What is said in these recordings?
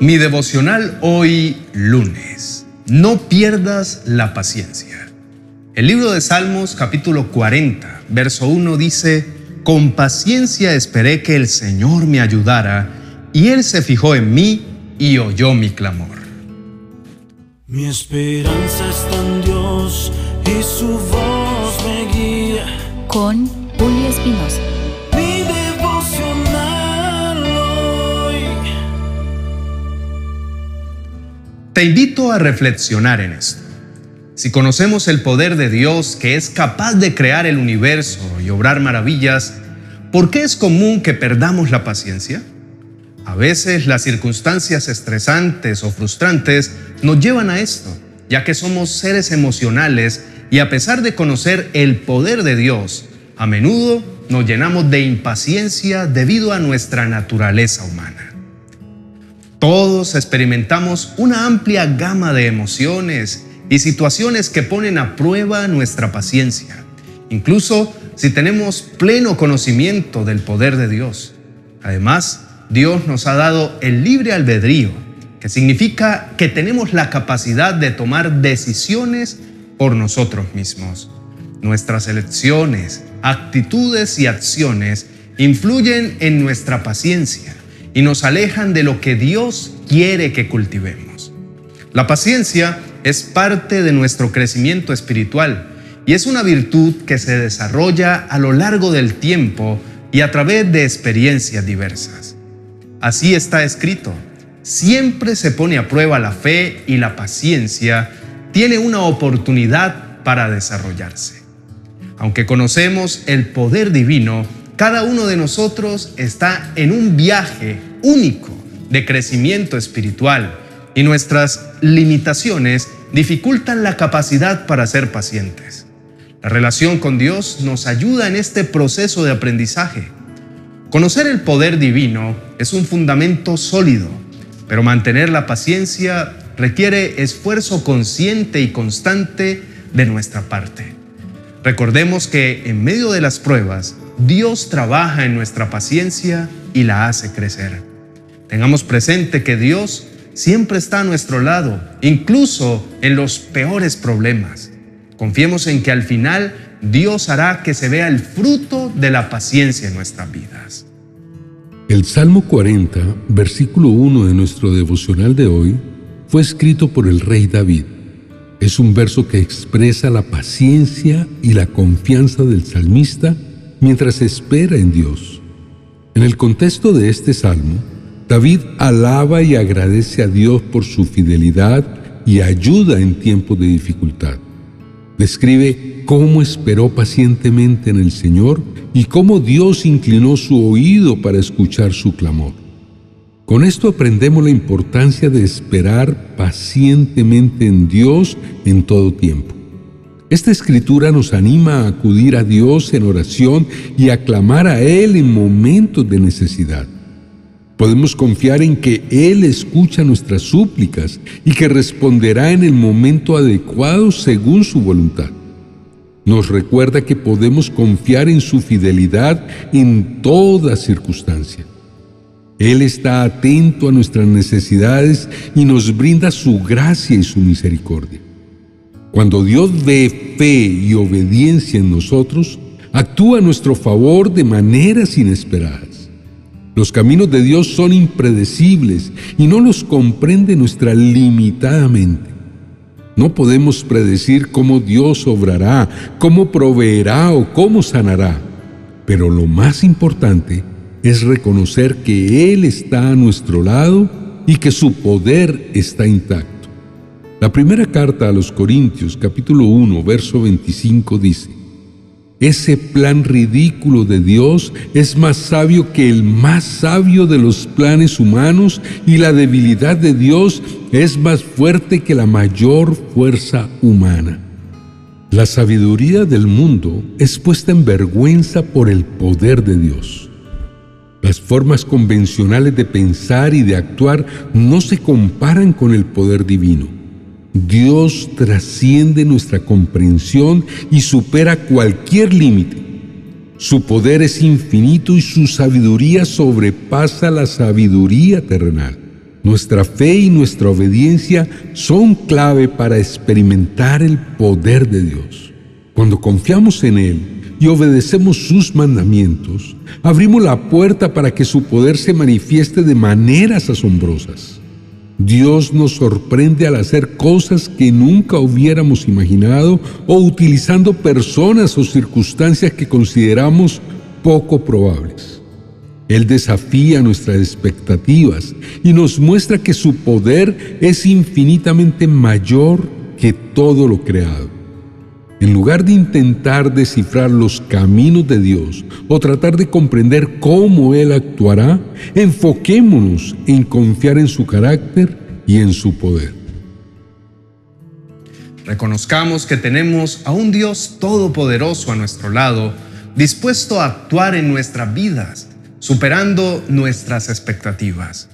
Mi devocional hoy lunes. No pierdas la paciencia. El libro de Salmos capítulo 40, verso 1 dice, Con paciencia esperé que el Señor me ayudara, y Él se fijó en mí y oyó mi clamor. Mi esperanza está en Dios y su voz me guía. Con Julio Espinosa. Te invito a reflexionar en esto. Si conocemos el poder de Dios que es capaz de crear el universo y obrar maravillas, ¿por qué es común que perdamos la paciencia? A veces las circunstancias estresantes o frustrantes nos llevan a esto, ya que somos seres emocionales y a pesar de conocer el poder de Dios, a menudo nos llenamos de impaciencia debido a nuestra naturaleza humana. Todos experimentamos una amplia gama de emociones y situaciones que ponen a prueba nuestra paciencia, incluso si tenemos pleno conocimiento del poder de Dios. Además, Dios nos ha dado el libre albedrío, que significa que tenemos la capacidad de tomar decisiones por nosotros mismos. Nuestras elecciones, actitudes y acciones influyen en nuestra paciencia y nos alejan de lo que Dios quiere que cultivemos. La paciencia es parte de nuestro crecimiento espiritual y es una virtud que se desarrolla a lo largo del tiempo y a través de experiencias diversas. Así está escrito. Siempre se pone a prueba la fe y la paciencia tiene una oportunidad para desarrollarse. Aunque conocemos el poder divino, cada uno de nosotros está en un viaje único de crecimiento espiritual y nuestras limitaciones dificultan la capacidad para ser pacientes. La relación con Dios nos ayuda en este proceso de aprendizaje Conocer el poder divino es un fundamento sólido, pero mantener la paciencia requiere esfuerzo consciente y constante de nuestra parte. Recordemos que en medio de las pruebas, Dios trabaja en nuestra paciencia y la hace crecer. Tengamos presente que Dios siempre está a nuestro lado, incluso en los peores problemas. Confiemos en que al final Dios hará que se vea el fruto de la paciencia en nuestras vidas. El Salmo 40, versículo 1 de nuestro devocional de hoy, fue escrito por el rey David. Es un verso que expresa la paciencia y la confianza del salmista mientras espera en Dios. En el contexto de este salmo, David alaba y agradece a Dios por su fidelidad y ayuda en tiempos de dificultad. Describe cómo esperó pacientemente en el Señor y cómo Dios inclinó su oído para escuchar su clamor. Con esto aprendemos la importancia de esperar pacientemente en Dios en todo tiempo. Esta escritura nos anima a acudir a Dios en oración y a clamar a Él en momentos de necesidad. Podemos confiar en que Él escucha nuestras súplicas y que responderá en el momento adecuado según su voluntad. Nos recuerda que podemos confiar en su fidelidad en toda circunstancia. Él está atento a nuestras necesidades y nos brinda su gracia y su misericordia. Cuando Dios ve fe y obediencia en nosotros, actúa a nuestro favor de maneras inesperadas. Los caminos de Dios son impredecibles y no los comprende nuestra limitada mente. No podemos predecir cómo Dios obrará, cómo proveerá o cómo sanará. Pero lo más importante es reconocer que Él está a nuestro lado y que su poder está intacto. La primera carta a los Corintios capítulo 1 verso 25 dice, ese plan ridículo de Dios es más sabio que el más sabio de los planes humanos y la debilidad de Dios es más fuerte que la mayor fuerza humana. La sabiduría del mundo es puesta en vergüenza por el poder de Dios. Las formas convencionales de pensar y de actuar no se comparan con el poder divino. Dios trasciende nuestra comprensión y supera cualquier límite. Su poder es infinito y su sabiduría sobrepasa la sabiduría terrenal. Nuestra fe y nuestra obediencia son clave para experimentar el poder de Dios. Cuando confiamos en Él y obedecemos sus mandamientos, abrimos la puerta para que su poder se manifieste de maneras asombrosas. Dios nos sorprende al hacer cosas que nunca hubiéramos imaginado o utilizando personas o circunstancias que consideramos poco probables. Él desafía nuestras expectativas y nos muestra que su poder es infinitamente mayor que todo lo creado. En lugar de intentar descifrar los caminos de Dios o tratar de comprender cómo Él actuará, enfoquémonos en confiar en su carácter y en su poder. Reconozcamos que tenemos a un Dios todopoderoso a nuestro lado, dispuesto a actuar en nuestras vidas superando nuestras expectativas.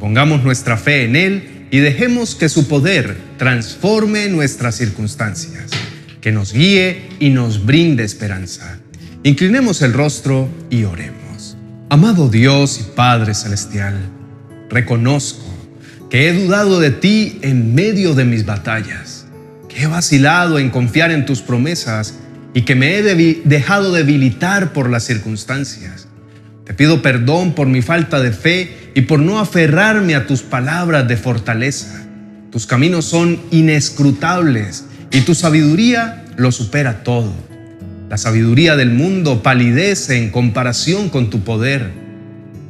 Pongamos nuestra fe en Él y dejemos que su poder transforme nuestras circunstancias, que nos guíe y nos brinde esperanza. Inclinemos el rostro y oremos. Amado Dios y Padre Celestial, reconozco que he dudado de ti en medio de mis batallas, que he vacilado en confiar en tus promesas y que me he dejado debilitar por las circunstancias. Te pido perdón por mi falta de fe y por no aferrarme a tus palabras de fortaleza. Tus caminos son inescrutables y tu sabiduría lo supera todo. La sabiduría del mundo palidece en comparación con tu poder.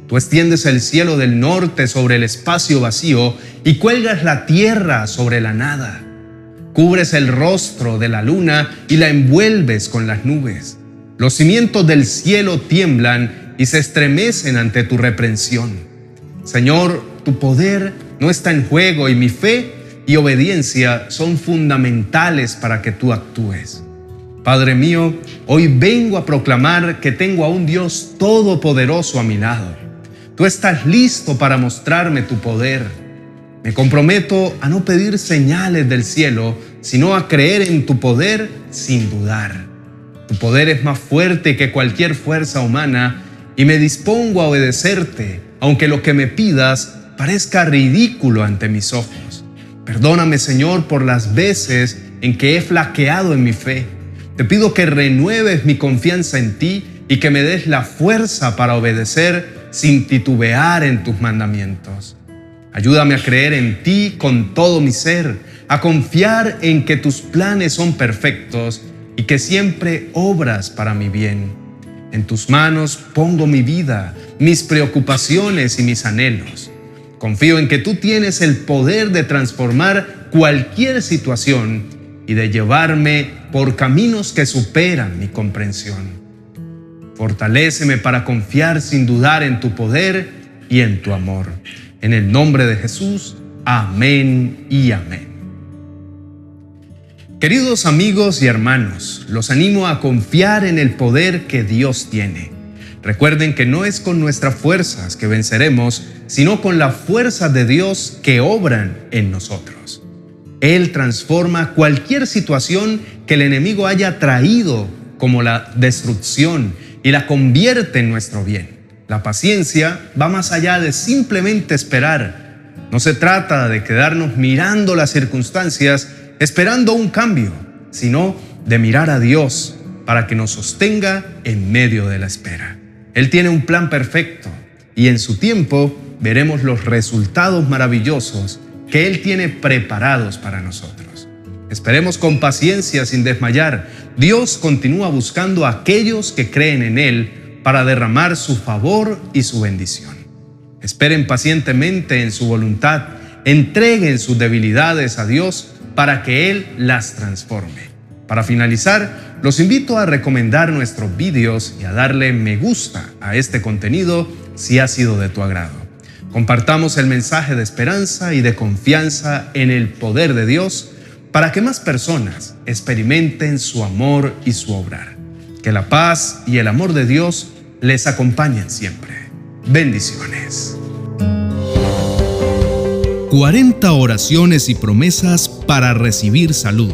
Tú extiendes el cielo del norte sobre el espacio vacío y cuelgas la tierra sobre la nada. Cubres el rostro de la luna y la envuelves con las nubes. Los cimientos del cielo tiemblan y se estremecen ante tu reprensión. Señor, tu poder no está en juego y mi fe y obediencia son fundamentales para que tú actúes. Padre mío, hoy vengo a proclamar que tengo a un Dios todopoderoso a mi lado. Tú estás listo para mostrarme tu poder. Me comprometo a no pedir señales del cielo, sino a creer en tu poder sin dudar. Tu poder es más fuerte que cualquier fuerza humana y me dispongo a obedecerte, aunque lo que me pidas parezca ridículo ante mis ojos. Perdóname, Señor, por las veces en que he flaqueado en mi fe. Te pido que renueves mi confianza en ti y que me des la fuerza para obedecer sin titubear en tus mandamientos. Ayúdame a creer en ti con todo mi ser, a confiar en que tus planes son perfectos y que siempre obras para mi bien. En tus manos pongo mi vida, mis preocupaciones y mis anhelos. Confío en que tú tienes el poder de transformar cualquier situación y de llevarme por caminos que superan mi comprensión. Fortaléceme para confiar sin dudar en tu poder y en tu amor. En el nombre de Jesús, amén y amén. Queridos amigos y hermanos, los animo a confiar en el poder que Dios tiene. Recuerden que no es con nuestras fuerzas que venceremos, sino con la fuerza de Dios que obran en nosotros. Él transforma cualquier situación que el enemigo haya traído como la destrucción y la convierte en nuestro bien. La paciencia va más allá de simplemente esperar. No se trata de quedarnos mirando las circunstancias esperando un cambio, sino de mirar a Dios para que nos sostenga en medio de la espera. Él tiene un plan perfecto y en su tiempo veremos los resultados maravillosos que Él tiene preparados para nosotros. Esperemos con paciencia sin desmayar. Dios continúa buscando a aquellos que creen en Él para derramar su favor y su bendición. Esperen pacientemente en su voluntad, entreguen sus debilidades a Dios para que Él las transforme. Para finalizar, los invito a recomendar nuestros vídeos y a darle me gusta a este contenido si ha sido de tu agrado. Compartamos el mensaje de esperanza y de confianza en el poder de Dios para que más personas experimenten su amor y su obrar. Que la paz y el amor de Dios les acompañen siempre. Bendiciones. 40 oraciones y promesas para recibir salud.